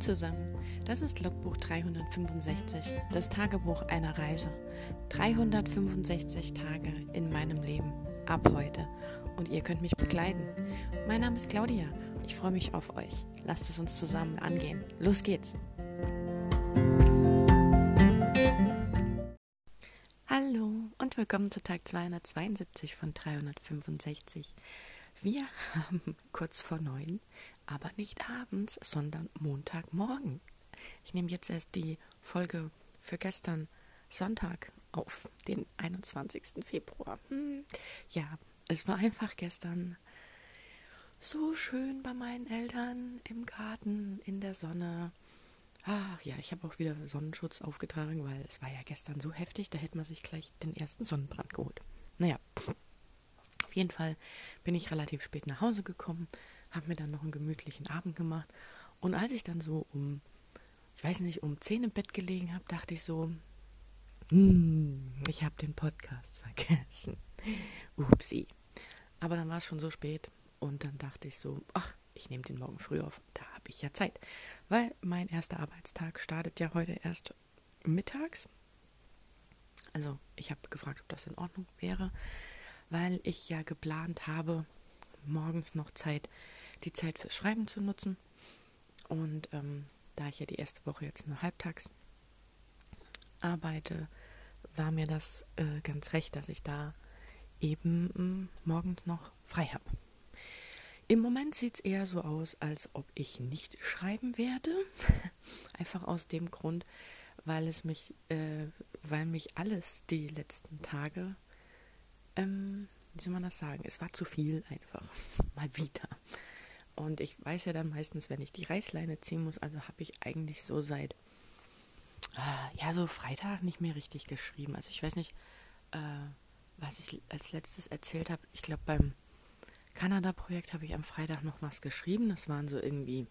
Zusammen, das ist Logbuch 365, das Tagebuch einer Reise. 365 Tage in meinem Leben, ab heute. Und ihr könnt mich begleiten. Mein Name ist Claudia, ich freue mich auf euch. Lasst es uns zusammen angehen. Los geht's! Hallo und willkommen zu Tag 272 von 365. Wir haben kurz vor neun, aber nicht abends, sondern Montagmorgen. Ich nehme jetzt erst die Folge für gestern Sonntag auf, den 21. Februar. Hm, ja, es war einfach gestern so schön bei meinen Eltern im Garten, in der Sonne. Ach ja, ich habe auch wieder Sonnenschutz aufgetragen, weil es war ja gestern so heftig, da hätte man sich gleich den ersten Sonnenbrand geholt. Naja, jeden Fall bin ich relativ spät nach Hause gekommen, habe mir dann noch einen gemütlichen Abend gemacht. Und als ich dann so um, ich weiß nicht, um 10 im Bett gelegen habe, dachte ich so, hm, ich habe den Podcast vergessen. Upsi. Aber dann war es schon so spät und dann dachte ich so, ach, ich nehme den morgen früh auf. Da habe ich ja Zeit. Weil mein erster Arbeitstag startet ja heute erst mittags. Also ich habe gefragt, ob das in Ordnung wäre weil ich ja geplant habe, morgens noch Zeit, die Zeit fürs Schreiben zu nutzen. Und ähm, da ich ja die erste Woche jetzt nur halbtags arbeite, war mir das äh, ganz recht, dass ich da eben äh, morgens noch frei habe. Im Moment sieht es eher so aus, als ob ich nicht schreiben werde. Einfach aus dem Grund, weil es mich, äh, weil mich alles die letzten Tage ähm, wie soll man das sagen? Es war zu viel einfach. Mal wieder. Und ich weiß ja dann meistens, wenn ich die Reißleine ziehen muss, also habe ich eigentlich so seit, äh, ja, so Freitag nicht mehr richtig geschrieben. Also ich weiß nicht, äh, was ich als letztes erzählt habe. Ich glaube, beim Kanada-Projekt habe ich am Freitag noch was geschrieben. Das waren so irgendwie,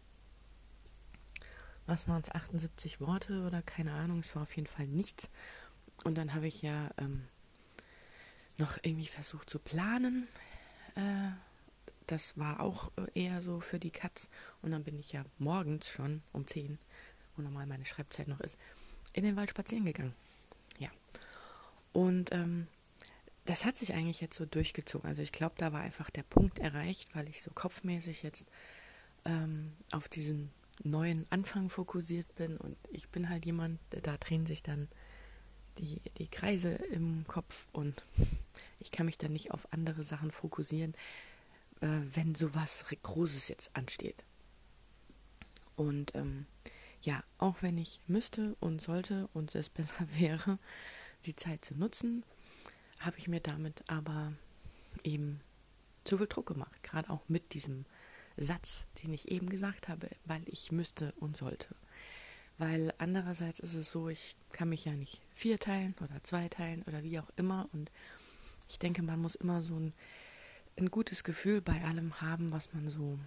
was waren es, 78 Worte oder keine Ahnung. Es war auf jeden Fall nichts. Und dann habe ich ja ähm, noch irgendwie versucht zu planen. Äh, das war auch äh, eher so für die Katz. Und dann bin ich ja morgens schon um 10, wo normal meine Schreibzeit noch ist, in den Wald spazieren gegangen. Ja. Und ähm, das hat sich eigentlich jetzt so durchgezogen. Also ich glaube, da war einfach der Punkt erreicht, weil ich so kopfmäßig jetzt ähm, auf diesen neuen Anfang fokussiert bin. Und ich bin halt jemand, da drehen sich dann die, die Kreise im Kopf und ich kann mich dann nicht auf andere Sachen fokussieren, äh, wenn sowas Großes jetzt ansteht. Und ähm, ja, auch wenn ich müsste und sollte und es besser wäre, die Zeit zu nutzen, habe ich mir damit aber eben zu viel Druck gemacht. Gerade auch mit diesem Satz, den ich eben gesagt habe, weil ich müsste und sollte. Weil andererseits ist es so, ich kann mich ja nicht vierteilen oder zweiteilen oder wie auch immer. Und ich denke, man muss immer so ein, ein gutes Gefühl bei allem haben, was man so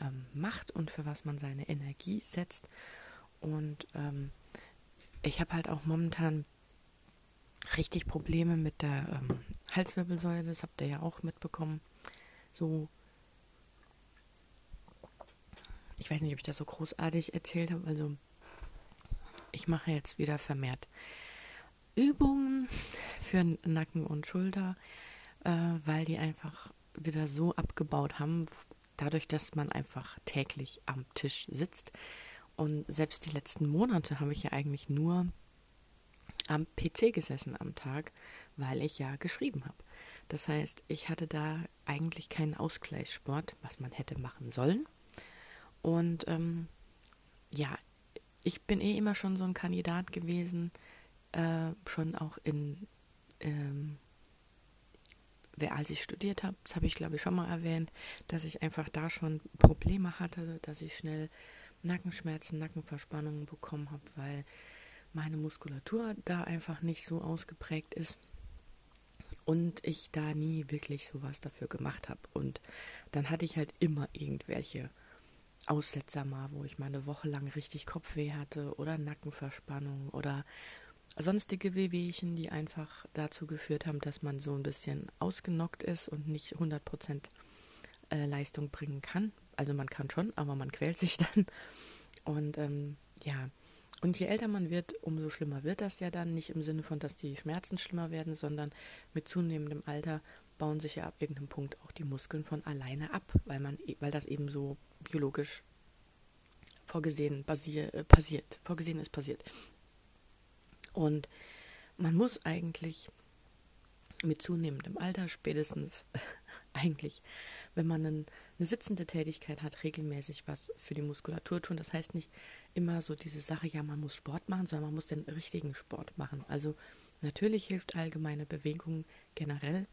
ähm, macht und für was man seine Energie setzt. Und ähm, ich habe halt auch momentan richtig Probleme mit der ähm, Halswirbelsäule. Das habt ihr ja auch mitbekommen. So, ich weiß nicht, ob ich das so großartig erzählt habe. Also ich mache jetzt wieder vermehrt Übungen für Nacken und Schulter, äh, weil die einfach wieder so abgebaut haben, dadurch, dass man einfach täglich am Tisch sitzt. Und selbst die letzten Monate habe ich ja eigentlich nur am PC gesessen am Tag, weil ich ja geschrieben habe. Das heißt, ich hatte da eigentlich keinen Ausgleichssport, was man hätte machen sollen. Und ähm, ja, ich bin eh immer schon so ein Kandidat gewesen, äh, schon auch in, ähm, als ich studiert habe, das habe ich glaube ich schon mal erwähnt, dass ich einfach da schon Probleme hatte, dass ich schnell Nackenschmerzen, Nackenverspannungen bekommen habe, weil meine Muskulatur da einfach nicht so ausgeprägt ist und ich da nie wirklich sowas dafür gemacht habe. Und dann hatte ich halt immer irgendwelche Aussetzer mal, wo ich mal eine Woche lang richtig Kopfweh hatte oder Nackenverspannung oder sonstige Wehwehchen, die einfach dazu geführt haben, dass man so ein bisschen ausgenockt ist und nicht 100% äh, Leistung bringen kann. Also man kann schon, aber man quält sich dann. Und ähm, ja, und je älter man wird, umso schlimmer wird das ja dann. Nicht im Sinne von, dass die Schmerzen schlimmer werden, sondern mit zunehmendem Alter bauen sich ja ab irgendeinem Punkt auch die Muskeln von alleine ab, weil man, e, weil das eben so biologisch vorgesehen basier, äh, passiert. Vorgesehen ist passiert. Und man muss eigentlich mit zunehmendem Alter spätestens eigentlich, wenn man eine sitzende Tätigkeit hat, regelmäßig was für die Muskulatur tun. Das heißt nicht immer so diese Sache, ja, man muss Sport machen, sondern man muss den richtigen Sport machen. Also natürlich hilft allgemeine Bewegung generell.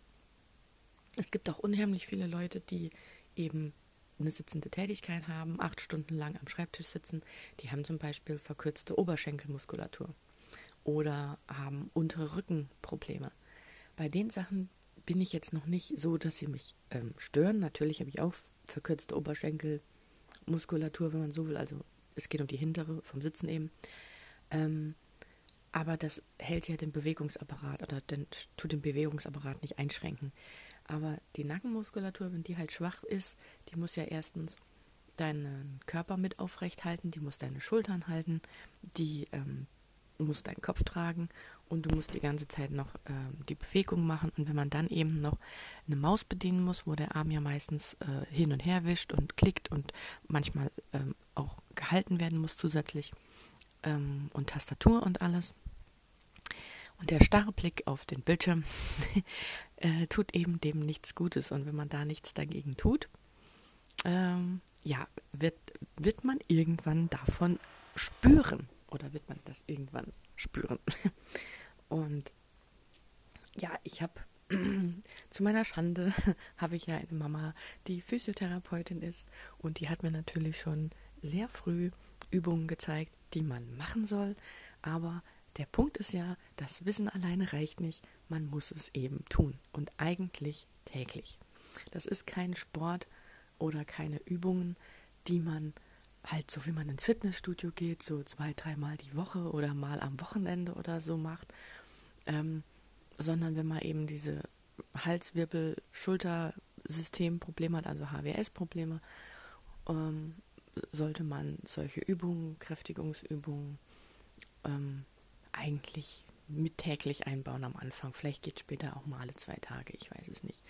Es gibt auch unheimlich viele Leute, die eben eine sitzende Tätigkeit haben, acht Stunden lang am Schreibtisch sitzen. Die haben zum Beispiel verkürzte Oberschenkelmuskulatur oder haben untere Rückenprobleme. Bei den Sachen bin ich jetzt noch nicht so, dass sie mich ähm, stören. Natürlich habe ich auch verkürzte Oberschenkelmuskulatur, wenn man so will. Also es geht um die hintere vom Sitzen eben. Ähm, aber das hält ja den Bewegungsapparat oder den, tut den Bewegungsapparat nicht einschränken. Aber die Nackenmuskulatur, wenn die halt schwach ist, die muss ja erstens deinen Körper mit aufrecht halten, die muss deine Schultern halten, die ähm, muss deinen Kopf tragen und du musst die ganze Zeit noch ähm, die Bewegung machen. Und wenn man dann eben noch eine Maus bedienen muss, wo der Arm ja meistens äh, hin und her wischt und klickt und manchmal ähm, auch gehalten werden muss zusätzlich ähm, und Tastatur und alles. Und der starre Blick auf den Bildschirm äh, tut eben dem nichts Gutes. Und wenn man da nichts dagegen tut, ähm, ja, wird, wird man irgendwann davon spüren. Oder wird man das irgendwann spüren? Und ja, ich habe zu meiner Schande habe ich ja eine Mama, die Physiotherapeutin ist und die hat mir natürlich schon sehr früh Übungen gezeigt, die man machen soll, aber der Punkt ist ja, das Wissen alleine reicht nicht, man muss es eben tun und eigentlich täglich. Das ist kein Sport oder keine Übungen, die man halt so wie man ins Fitnessstudio geht, so zwei, dreimal die Woche oder mal am Wochenende oder so macht, ähm, sondern wenn man eben diese Halswirbel-Schultersystem-Probleme hat, also HWS-Probleme, ähm, sollte man solche Übungen, Kräftigungsübungen, ähm, eigentlich mit täglich einbauen am Anfang. Vielleicht geht es später auch mal alle zwei Tage, ich weiß es nicht.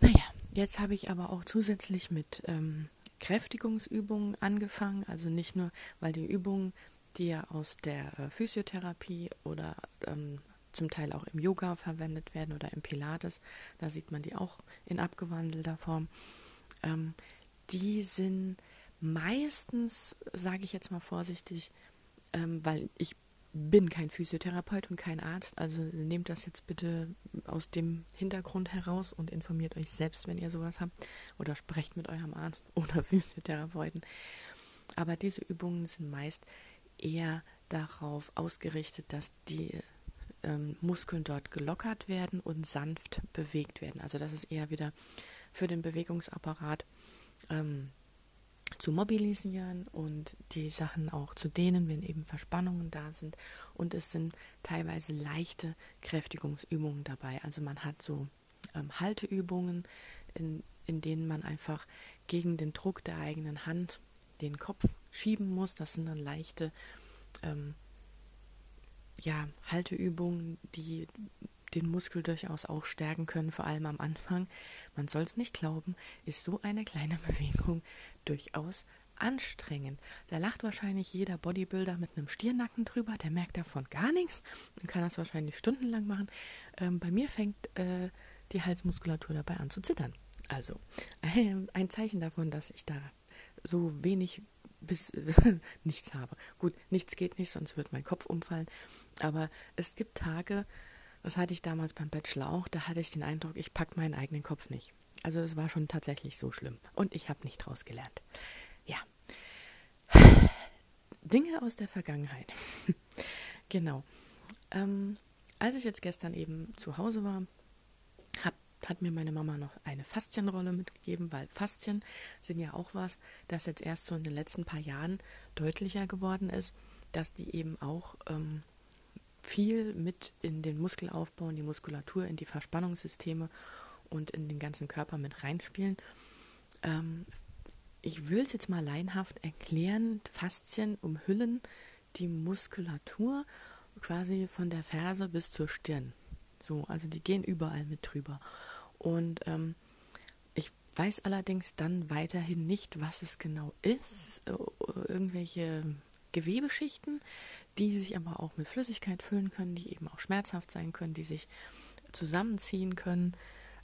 Naja, jetzt habe ich aber auch zusätzlich mit ähm, Kräftigungsübungen angefangen. Also nicht nur, weil die Übungen, die ja aus der äh, Physiotherapie oder ähm, zum Teil auch im Yoga verwendet werden oder im Pilates, da sieht man die auch in abgewandelter Form, ähm, die sind meistens, sage ich jetzt mal vorsichtig, ähm, weil ich bin kein Physiotherapeut und kein Arzt, also nehmt das jetzt bitte aus dem Hintergrund heraus und informiert euch selbst, wenn ihr sowas habt, oder sprecht mit eurem Arzt oder Physiotherapeuten. Aber diese Übungen sind meist eher darauf ausgerichtet, dass die ähm, Muskeln dort gelockert werden und sanft bewegt werden. Also das ist eher wieder für den Bewegungsapparat ähm, zu mobilisieren und die Sachen auch zu dehnen, wenn eben Verspannungen da sind. Und es sind teilweise leichte Kräftigungsübungen dabei. Also man hat so ähm, Halteübungen, in, in denen man einfach gegen den Druck der eigenen Hand den Kopf schieben muss. Das sind dann leichte ähm, ja, Halteübungen, die den Muskel durchaus auch stärken können, vor allem am Anfang. Man soll es nicht glauben, ist so eine kleine Bewegung durchaus anstrengend. Da lacht wahrscheinlich jeder Bodybuilder mit einem Stirnacken drüber, der merkt davon gar nichts und kann das wahrscheinlich stundenlang machen. Ähm, bei mir fängt äh, die Halsmuskulatur dabei an zu zittern. Also äh, ein Zeichen davon, dass ich da so wenig bis äh, nichts habe. Gut, nichts geht nicht, sonst wird mein Kopf umfallen. Aber es gibt Tage, das hatte ich damals beim Bachelor auch, da hatte ich den Eindruck, ich packe meinen eigenen Kopf nicht. Also es war schon tatsächlich so schlimm. Und ich habe nicht draus gelernt. Ja. Dinge aus der Vergangenheit. genau. Ähm, als ich jetzt gestern eben zu Hause war, hab, hat mir meine Mama noch eine Faszienrolle mitgegeben, weil Faszien sind ja auch was, das jetzt erst so in den letzten paar Jahren deutlicher geworden ist, dass die eben auch ähm, viel mit in den Muskelaufbau, in die Muskulatur, in die Verspannungssysteme und in den ganzen Körper mit reinspielen. Ähm, ich will es jetzt mal leinhaft erklären, Faszien umhüllen die Muskulatur quasi von der Ferse bis zur Stirn. So, also die gehen überall mit drüber. Und ähm, ich weiß allerdings dann weiterhin nicht, was es genau ist. Äh, irgendwelche Gewebeschichten, die sich aber auch mit Flüssigkeit füllen können, die eben auch schmerzhaft sein können, die sich zusammenziehen können,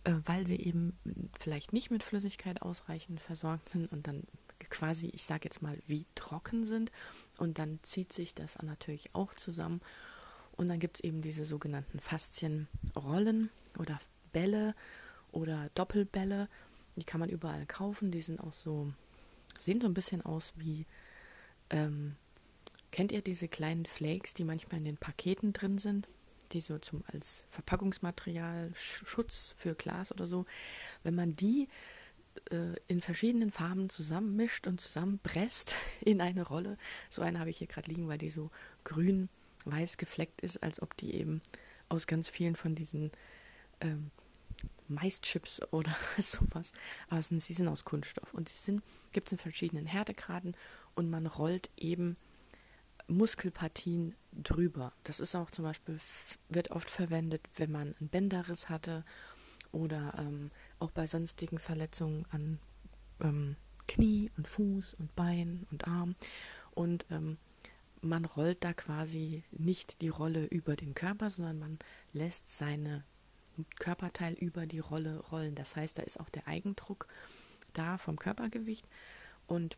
äh, weil sie eben vielleicht nicht mit Flüssigkeit ausreichend versorgt sind und dann quasi, ich sage jetzt mal, wie trocken sind. Und dann zieht sich das natürlich auch zusammen. Und dann gibt es eben diese sogenannten Faszienrollen oder Bälle oder Doppelbälle. Die kann man überall kaufen. Die sind auch so, sehen so ein bisschen aus wie, ähm, kennt ihr diese kleinen Flakes, die manchmal in den Paketen drin sind? Die so zum als Verpackungsmaterial, Schutz für Glas oder so. Wenn man die äh, in verschiedenen Farben zusammenmischt und zusammenpresst in eine Rolle. So eine habe ich hier gerade liegen, weil die so grün-weiß gefleckt ist, als ob die eben aus ganz vielen von diesen ähm, Maischips oder sowas. Aber sie sind aus Kunststoff und sie sind, gibt es in verschiedenen Härtegraden und man rollt eben Muskelpartien drüber. Das ist auch zum Beispiel, wird oft verwendet, wenn man einen Bänderriss hatte oder ähm, auch bei sonstigen Verletzungen an ähm, Knie und Fuß und Bein und Arm. Und ähm, man rollt da quasi nicht die Rolle über den Körper, sondern man lässt seine Körperteil über die Rolle rollen. Das heißt, da ist auch der Eigendruck da vom Körpergewicht. Und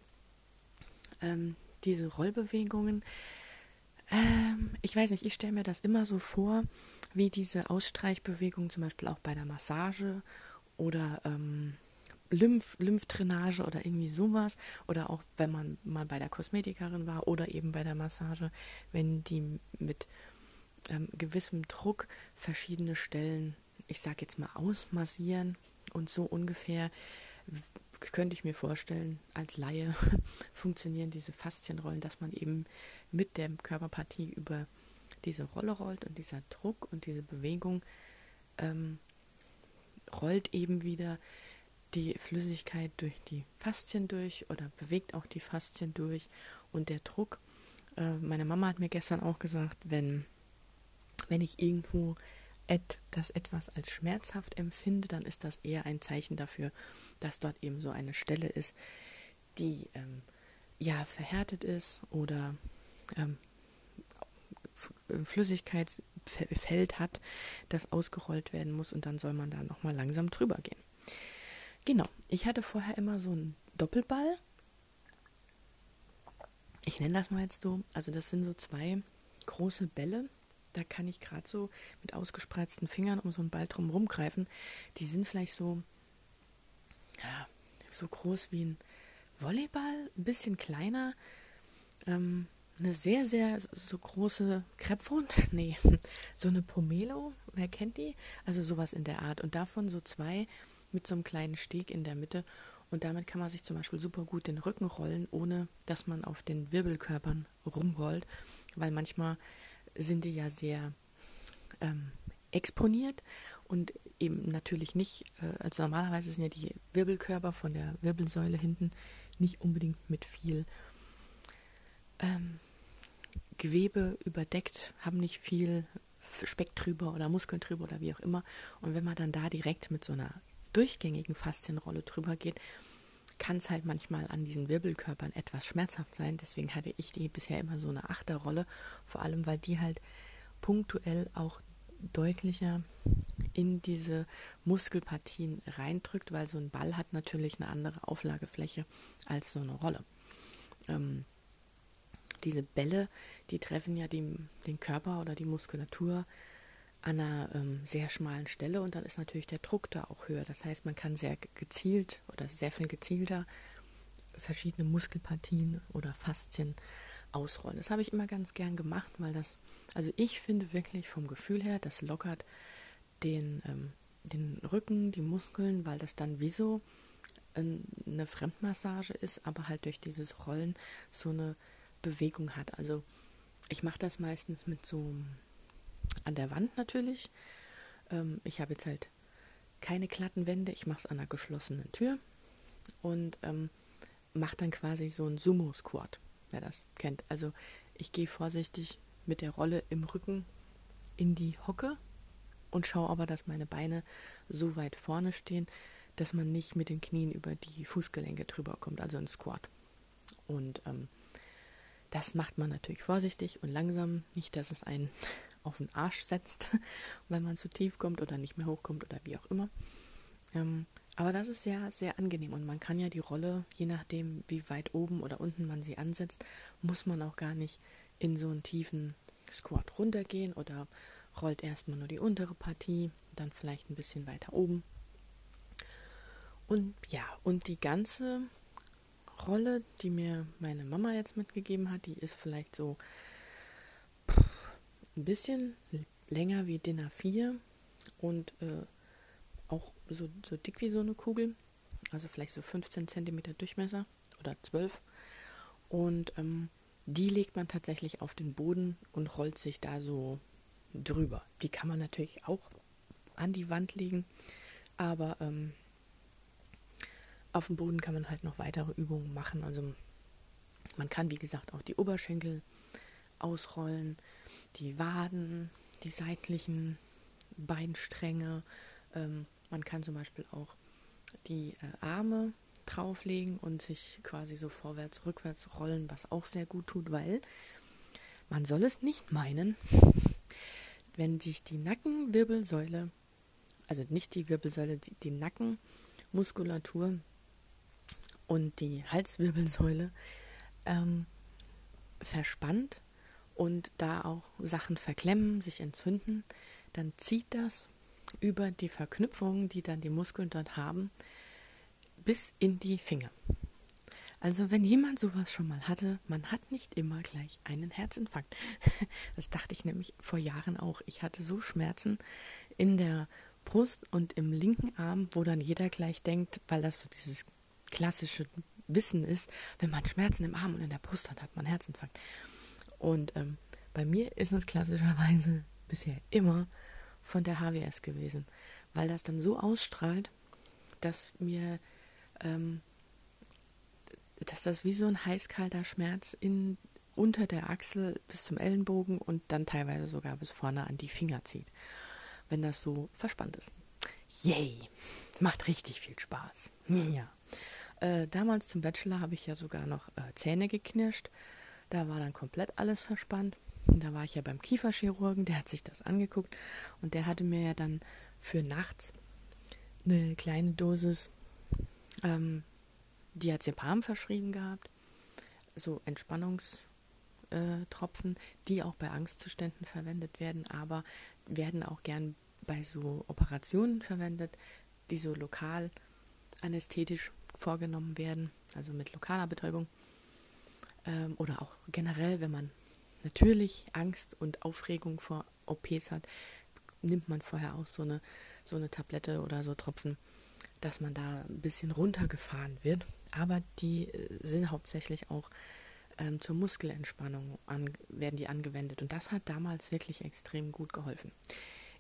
ähm, diese Rollbewegungen, ähm, ich weiß nicht, ich stelle mir das immer so vor, wie diese Ausstreichbewegungen zum Beispiel auch bei der Massage oder ähm, Lymph, Lymphdrainage oder irgendwie sowas. Oder auch wenn man mal bei der Kosmetikerin war oder eben bei der Massage, wenn die mit ähm, gewissem Druck verschiedene Stellen, ich sag jetzt mal, ausmassieren und so ungefähr könnte ich mir vorstellen, als Laie funktionieren diese Faszienrollen, dass man eben mit der Körperpartie über diese Rolle rollt und dieser Druck und diese Bewegung ähm, rollt eben wieder die Flüssigkeit durch die Faszien durch oder bewegt auch die Faszien durch und der Druck. Äh, meine Mama hat mir gestern auch gesagt, wenn, wenn ich irgendwo das etwas als schmerzhaft empfinde, dann ist das eher ein Zeichen dafür, dass dort eben so eine Stelle ist, die ähm, ja verhärtet ist oder ähm, Flüssigkeitsfeld hat, das ausgerollt werden muss und dann soll man da nochmal langsam drüber gehen. Genau, ich hatte vorher immer so einen Doppelball. Ich nenne das mal jetzt so. Also das sind so zwei große Bälle. Da kann ich gerade so mit ausgespreizten Fingern um so einen Ball drum rumgreifen. Die sind vielleicht so, ja, so groß wie ein Volleyball, ein bisschen kleiner. Ähm, eine sehr, sehr so große Krebshund, nee, so eine Pomelo, wer kennt die? Also sowas in der Art. Und davon so zwei mit so einem kleinen Steg in der Mitte. Und damit kann man sich zum Beispiel super gut den Rücken rollen, ohne dass man auf den Wirbelkörpern rumrollt, weil manchmal sind die ja sehr ähm, exponiert und eben natürlich nicht, äh, also normalerweise sind ja die Wirbelkörper von der Wirbelsäule hinten nicht unbedingt mit viel ähm, Gewebe überdeckt, haben nicht viel Speck drüber oder Muskeln drüber oder wie auch immer. Und wenn man dann da direkt mit so einer durchgängigen Faszienrolle drüber geht, kann es halt manchmal an diesen Wirbelkörpern etwas schmerzhaft sein. Deswegen hatte ich die bisher immer so eine Achterrolle, vor allem weil die halt punktuell auch deutlicher in diese Muskelpartien reindrückt, weil so ein Ball hat natürlich eine andere Auflagefläche als so eine Rolle. Ähm, diese Bälle, die treffen ja die, den Körper oder die Muskulatur an einer ähm, sehr schmalen Stelle und dann ist natürlich der Druck da auch höher. Das heißt, man kann sehr gezielt oder sehr viel gezielter verschiedene Muskelpartien oder Faszien ausrollen. Das habe ich immer ganz gern gemacht, weil das, also ich finde wirklich vom Gefühl her, das lockert den, ähm, den Rücken, die Muskeln, weil das dann wie so eine Fremdmassage ist, aber halt durch dieses Rollen so eine Bewegung hat. Also ich mache das meistens mit so an der Wand natürlich. Ähm, ich habe jetzt halt keine glatten Wände, ich mache es an einer geschlossenen Tür. Und ähm, mache dann quasi so einen Sumo-Squat, wer das kennt. Also ich gehe vorsichtig mit der Rolle im Rücken in die Hocke und schaue aber, dass meine Beine so weit vorne stehen, dass man nicht mit den Knien über die Fußgelenke drüber kommt, also ein Squat. Und ähm, das macht man natürlich vorsichtig und langsam, nicht, dass es einen auf den Arsch setzt, wenn man zu tief kommt oder nicht mehr hochkommt oder wie auch immer. Ähm, aber das ist sehr, sehr angenehm und man kann ja die Rolle, je nachdem, wie weit oben oder unten man sie ansetzt, muss man auch gar nicht in so einen tiefen Squat runtergehen oder rollt erstmal nur die untere Partie, dann vielleicht ein bisschen weiter oben. Und ja, und die ganze Rolle, die mir meine Mama jetzt mitgegeben hat, die ist vielleicht so ein bisschen länger wie DIN A4 und äh, auch so, so dick wie so eine Kugel. Also vielleicht so 15 cm Durchmesser oder 12. Und ähm, die legt man tatsächlich auf den Boden und rollt sich da so drüber. Die kann man natürlich auch an die Wand legen, aber ähm, auf dem Boden kann man halt noch weitere Übungen machen. Also man kann, wie gesagt, auch die Oberschenkel ausrollen, die Waden, die seitlichen Beinstränge. Ähm, man kann zum Beispiel auch die äh, Arme drauflegen und sich quasi so vorwärts, rückwärts rollen, was auch sehr gut tut, weil man soll es nicht meinen, wenn sich die Nackenwirbelsäule, also nicht die Wirbelsäule, die, die Nackenmuskulatur und die Halswirbelsäule ähm, verspannt und da auch Sachen verklemmen, sich entzünden, dann zieht das über die Verknüpfungen, die dann die Muskeln dort haben, bis in die Finger. Also wenn jemand sowas schon mal hatte, man hat nicht immer gleich einen Herzinfarkt. Das dachte ich nämlich vor Jahren auch. Ich hatte so Schmerzen in der Brust und im linken Arm, wo dann jeder gleich denkt, weil das so dieses klassische Wissen ist, wenn man Schmerzen im Arm und in der Brust hat, hat man Herzinfarkt. Und ähm, bei mir ist es klassischerweise bisher immer von der HWS gewesen, weil das dann so ausstrahlt, dass mir, ähm, dass das wie so ein heißkalter Schmerz in, unter der Achsel bis zum Ellenbogen und dann teilweise sogar bis vorne an die Finger zieht, wenn das so verspannt ist. Yay! Macht richtig viel Spaß. Ja. Äh, damals zum Bachelor habe ich ja sogar noch äh, Zähne geknirscht. Da war dann komplett alles verspannt. Da war ich ja beim Kieferchirurgen, der hat sich das angeguckt und der hatte mir ja dann für nachts eine kleine Dosis ähm, Diazepam verschrieben gehabt. So Entspannungstropfen, die auch bei Angstzuständen verwendet werden, aber werden auch gern bei so Operationen verwendet, die so lokal anästhetisch vorgenommen werden, also mit lokaler Betäubung. Ähm, oder auch generell, wenn man natürlich Angst und Aufregung vor OPs hat, nimmt man vorher auch so eine, so eine Tablette oder so Tropfen, dass man da ein bisschen runtergefahren wird. Aber die äh, sind hauptsächlich auch ähm, zur Muskelentspannung an, werden die angewendet. Und das hat damals wirklich extrem gut geholfen.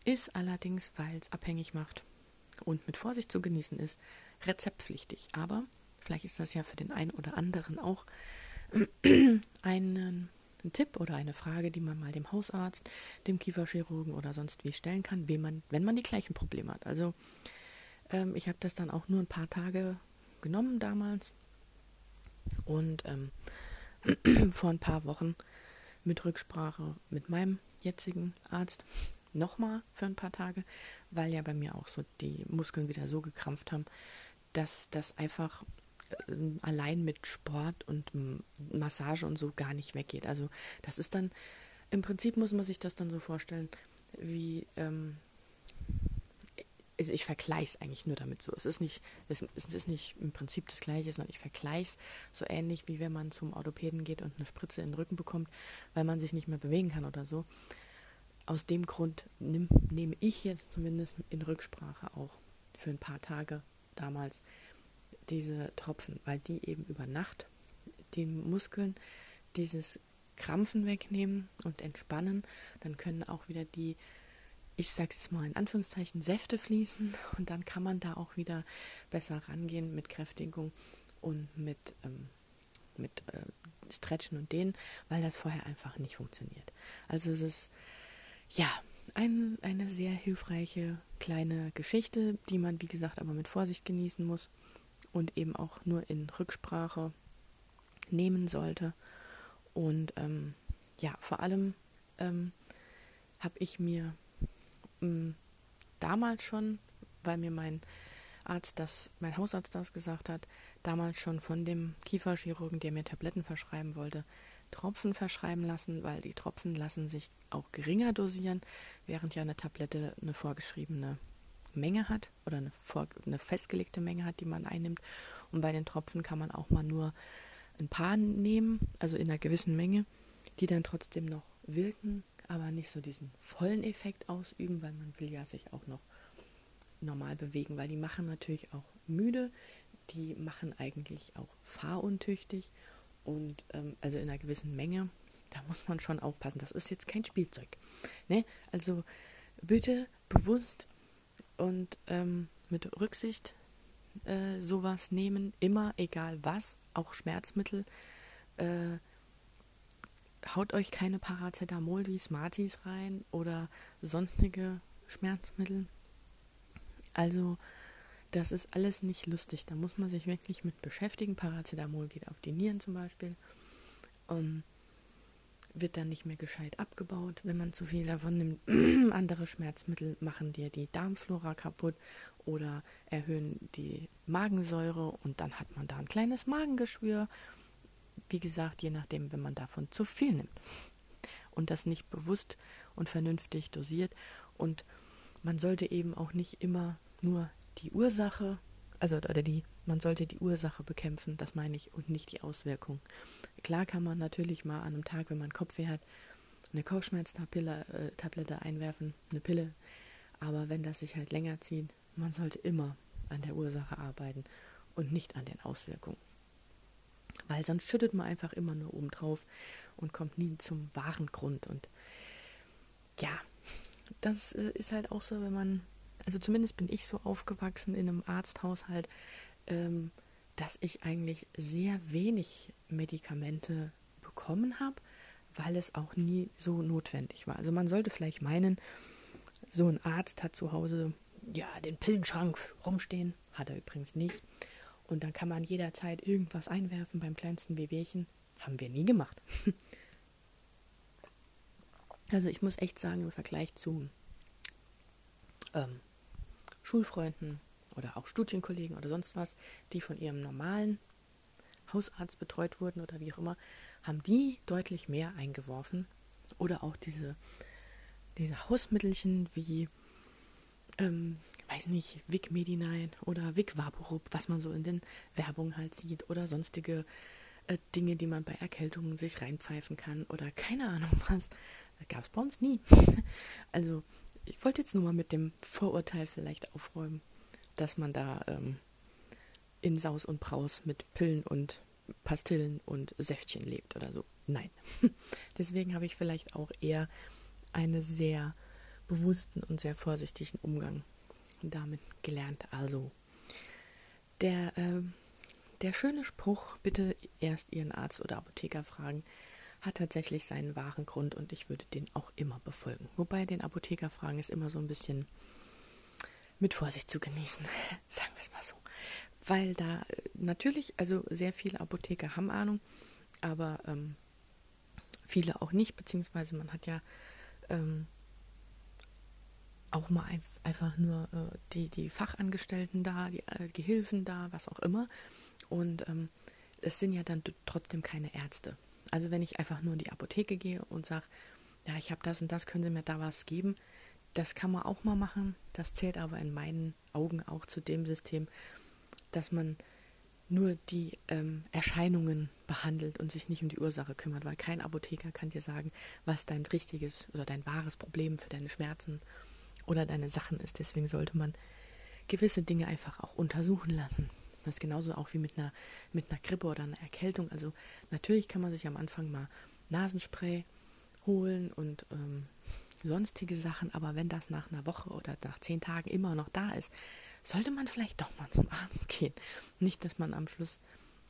Ist allerdings, weil es abhängig macht und mit Vorsicht zu genießen ist, rezeptpflichtig. Aber vielleicht ist das ja für den einen oder anderen auch einen, ein Tipp oder eine Frage, die man mal dem Hausarzt, dem Kieferchirurgen oder sonst wie stellen kann, wenn man, wenn man die gleichen Probleme hat. Also ähm, ich habe das dann auch nur ein paar Tage genommen damals und ähm, vor ein paar Wochen mit Rücksprache mit meinem jetzigen Arzt nochmal für ein paar Tage, weil ja bei mir auch so die Muskeln wieder so gekrampft haben, dass das einfach allein mit Sport und Massage und so gar nicht weggeht. Also das ist dann, im Prinzip muss man sich das dann so vorstellen, wie, ähm, also ich vergleiche es eigentlich nur damit so. Es ist nicht, es ist nicht im Prinzip das Gleiche, sondern ich vergleiche es so ähnlich, wie wenn man zum Orthopäden geht und eine Spritze in den Rücken bekommt, weil man sich nicht mehr bewegen kann oder so. Aus dem Grund nehm, nehme ich jetzt zumindest in Rücksprache auch für ein paar Tage damals diese Tropfen, weil die eben über Nacht den Muskeln dieses Krampfen wegnehmen und entspannen. Dann können auch wieder die, ich sag's jetzt mal in Anführungszeichen, Säfte fließen und dann kann man da auch wieder besser rangehen mit Kräftigung und mit, ähm, mit äh, Stretchen und Dehnen, weil das vorher einfach nicht funktioniert. Also es ist ja ein, eine sehr hilfreiche kleine Geschichte, die man wie gesagt aber mit Vorsicht genießen muss und eben auch nur in Rücksprache nehmen sollte. Und ähm, ja, vor allem ähm, habe ich mir ähm, damals schon, weil mir mein Arzt das, mein Hausarzt das gesagt hat, damals schon von dem Kieferchirurgen, der mir Tabletten verschreiben wollte, Tropfen verschreiben lassen, weil die Tropfen lassen sich auch geringer dosieren, während ja eine Tablette eine vorgeschriebene Menge hat oder eine, vor, eine festgelegte Menge hat, die man einnimmt. Und bei den Tropfen kann man auch mal nur ein paar nehmen, also in einer gewissen Menge, die dann trotzdem noch wirken, aber nicht so diesen vollen Effekt ausüben, weil man will ja sich auch noch normal bewegen, weil die machen natürlich auch müde, die machen eigentlich auch fahruntüchtig und ähm, also in einer gewissen Menge. Da muss man schon aufpassen. Das ist jetzt kein Spielzeug. Ne? Also bitte bewusst und ähm, mit Rücksicht äh, sowas nehmen, immer egal was, auch Schmerzmittel. Äh, haut euch keine Paracetamol wie Smarties rein oder sonstige Schmerzmittel. Also das ist alles nicht lustig. Da muss man sich wirklich mit beschäftigen. Paracetamol geht auf die Nieren zum Beispiel. Um, wird dann nicht mehr gescheit abgebaut, wenn man zu viel davon nimmt. Andere Schmerzmittel machen dir die Darmflora kaputt oder erhöhen die Magensäure und dann hat man da ein kleines Magengeschwür. Wie gesagt, je nachdem, wenn man davon zu viel nimmt und das nicht bewusst und vernünftig dosiert. Und man sollte eben auch nicht immer nur die Ursache, also oder die, man sollte die Ursache bekämpfen, das meine ich, und nicht die Auswirkung. Klar kann man natürlich mal an einem Tag, wenn man Kopfweh hat, eine Kopfschmerztablette äh, einwerfen, eine Pille. Aber wenn das sich halt länger zieht, man sollte immer an der Ursache arbeiten und nicht an den Auswirkungen. Weil sonst schüttet man einfach immer nur oben drauf und kommt nie zum wahren Grund. Und ja, das äh, ist halt auch so, wenn man also zumindest bin ich so aufgewachsen in einem Arzthaushalt, ähm, dass ich eigentlich sehr wenig Medikamente bekommen habe, weil es auch nie so notwendig war. Also man sollte vielleicht meinen, so ein Arzt hat zu Hause ja den Pillenschrank rumstehen, hat er übrigens nicht. Und dann kann man jederzeit irgendwas einwerfen beim kleinsten Wehwehchen. Haben wir nie gemacht. also ich muss echt sagen, im Vergleich zu ähm, Schulfreunden oder auch Studienkollegen oder sonst was, die von ihrem normalen Hausarzt betreut wurden oder wie auch immer, haben die deutlich mehr eingeworfen. Oder auch diese, diese Hausmittelchen wie, ähm, weiß nicht, Vic Medinine oder Vic Vaporub, was man so in den Werbungen halt sieht oder sonstige äh, Dinge, die man bei Erkältungen sich reinpfeifen kann oder keine Ahnung was. Gab es bei uns nie. also ich wollte jetzt nur mal mit dem Vorurteil vielleicht aufräumen, dass man da ähm, in Saus und Braus mit Pillen und Pastillen und Säftchen lebt oder so. Nein. Deswegen habe ich vielleicht auch eher einen sehr bewussten und sehr vorsichtigen Umgang damit gelernt. Also der, äh, der schöne Spruch, bitte erst Ihren Arzt oder Apotheker fragen, hat tatsächlich seinen wahren Grund und ich würde den auch immer befolgen. Wobei den Apotheker fragen ist immer so ein bisschen mit Vorsicht zu genießen, sagen wir es mal so. Weil da äh, natürlich, also sehr viele Apotheker haben Ahnung, aber ähm, viele auch nicht, beziehungsweise man hat ja ähm, auch mal ein, einfach nur äh, die, die Fachangestellten da, die äh, Gehilfen da, was auch immer. Und ähm, es sind ja dann trotzdem keine Ärzte. Also wenn ich einfach nur in die Apotheke gehe und sage, ja, ich habe das und das, können Sie mir da was geben, das kann man auch mal machen. Das zählt aber in meinen Augen auch zu dem System, dass man nur die ähm, Erscheinungen behandelt und sich nicht um die Ursache kümmert, weil kein Apotheker kann dir sagen, was dein richtiges oder dein wahres Problem für deine Schmerzen oder deine Sachen ist. Deswegen sollte man gewisse Dinge einfach auch untersuchen lassen. Das ist genauso auch wie mit einer, mit einer Grippe oder einer Erkältung. Also natürlich kann man sich am Anfang mal Nasenspray holen und ähm, sonstige Sachen, aber wenn das nach einer Woche oder nach zehn Tagen immer noch da ist, sollte man vielleicht doch mal zum Arzt gehen. Nicht, dass man am Schluss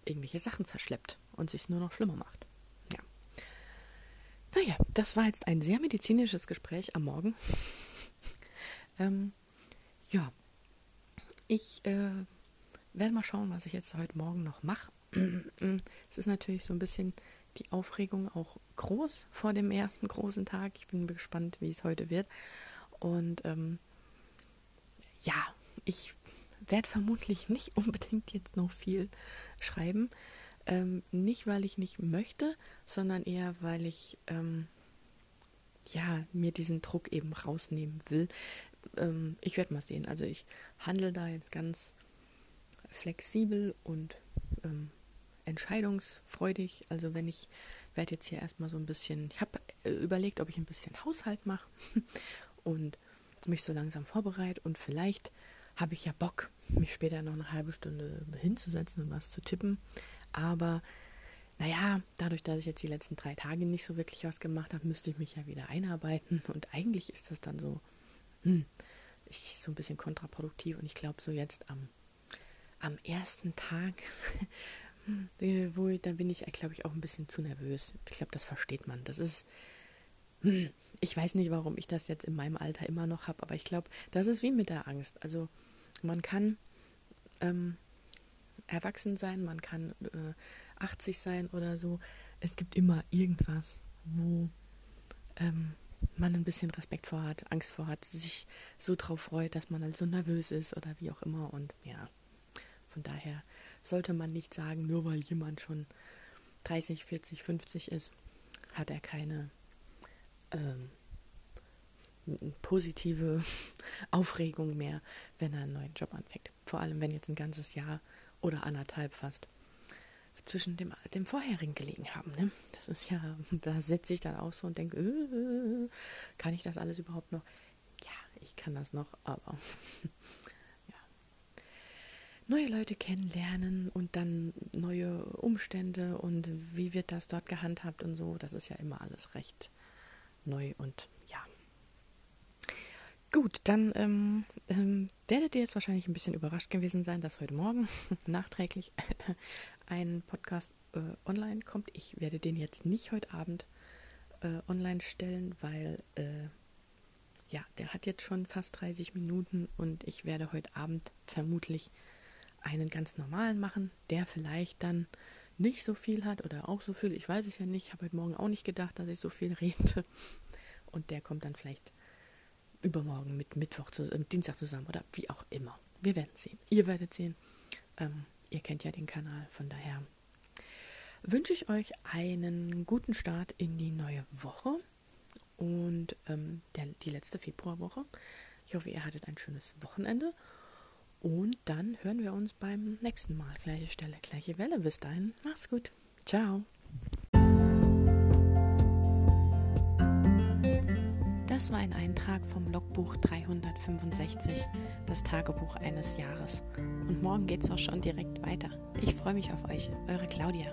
irgendwelche Sachen verschleppt und sich nur noch schlimmer macht. Ja. Naja, das war jetzt ein sehr medizinisches Gespräch am Morgen. ähm, ja, ich äh, werde mal schauen, was ich jetzt heute Morgen noch mache. es ist natürlich so ein bisschen die Aufregung auch groß vor dem ersten großen Tag. Ich bin gespannt, wie es heute wird. Und ähm, ja, ich werde vermutlich nicht unbedingt jetzt noch viel schreiben. Ähm, nicht, weil ich nicht möchte, sondern eher, weil ich ähm, ja, mir diesen Druck eben rausnehmen will. Ähm, ich werde mal sehen. Also ich handle da jetzt ganz flexibel und ähm, entscheidungsfreudig. Also wenn ich werde jetzt hier erstmal so ein bisschen, ich habe äh, überlegt, ob ich ein bisschen Haushalt mache und mich so langsam vorbereite und vielleicht habe ich ja Bock, mich später noch eine halbe Stunde hinzusetzen und was zu tippen. Aber naja, dadurch, dass ich jetzt die letzten drei Tage nicht so wirklich was gemacht habe, müsste ich mich ja wieder einarbeiten. Und eigentlich ist das dann so, hm, ich, so ein bisschen kontraproduktiv. Und ich glaube, so jetzt am, am ersten Tag, hm, wo ich, da bin ich, glaube ich, auch ein bisschen zu nervös. Ich glaube, das versteht man. Das ist, hm, ich weiß nicht, warum ich das jetzt in meinem Alter immer noch habe, aber ich glaube, das ist wie mit der Angst. Also man kann ähm, erwachsen sein, man kann äh, 80 sein oder so. Es gibt immer irgendwas, wo ähm, man ein bisschen Respekt vor hat, Angst vor hat, sich so drauf freut, dass man halt so nervös ist oder wie auch immer. Und ja, von daher sollte man nicht sagen, nur weil jemand schon 30, 40, 50 ist, hat er keine ähm, positive Aufregung mehr, wenn er einen neuen Job anfängt. Vor allem, wenn jetzt ein ganzes Jahr oder anderthalb fast zwischen dem, dem vorherigen gelegen haben. Ne? Das ist ja, da sitze ich dann auch so und denke, äh, kann ich das alles überhaupt noch? Ja, ich kann das noch, aber. Neue Leute kennenlernen und dann neue Umstände und wie wird das dort gehandhabt und so, das ist ja immer alles recht neu und Gut, dann ähm, ähm, werdet ihr jetzt wahrscheinlich ein bisschen überrascht gewesen sein, dass heute Morgen nachträglich ein Podcast äh, online kommt. Ich werde den jetzt nicht heute Abend äh, online stellen, weil äh, ja, der hat jetzt schon fast 30 Minuten und ich werde heute Abend vermutlich einen ganz normalen machen, der vielleicht dann nicht so viel hat oder auch so viel. Ich weiß es ja nicht. Ich habe heute Morgen auch nicht gedacht, dass ich so viel rede. Und der kommt dann vielleicht übermorgen mit Mittwoch, zu, äh, Dienstag zusammen oder wie auch immer. Wir werden sehen. Ihr werdet sehen. Ähm, ihr kennt ja den Kanal, von daher wünsche ich euch einen guten Start in die neue Woche und ähm, der, die letzte Februarwoche. Ich hoffe, ihr hattet ein schönes Wochenende und dann hören wir uns beim nächsten Mal. Gleiche Stelle, gleiche Welle. Bis dahin, mach's gut. Ciao. Das war ein Eintrag vom Logbuch 365, das Tagebuch eines Jahres. Und morgen geht's auch schon direkt weiter. Ich freue mich auf euch, eure Claudia.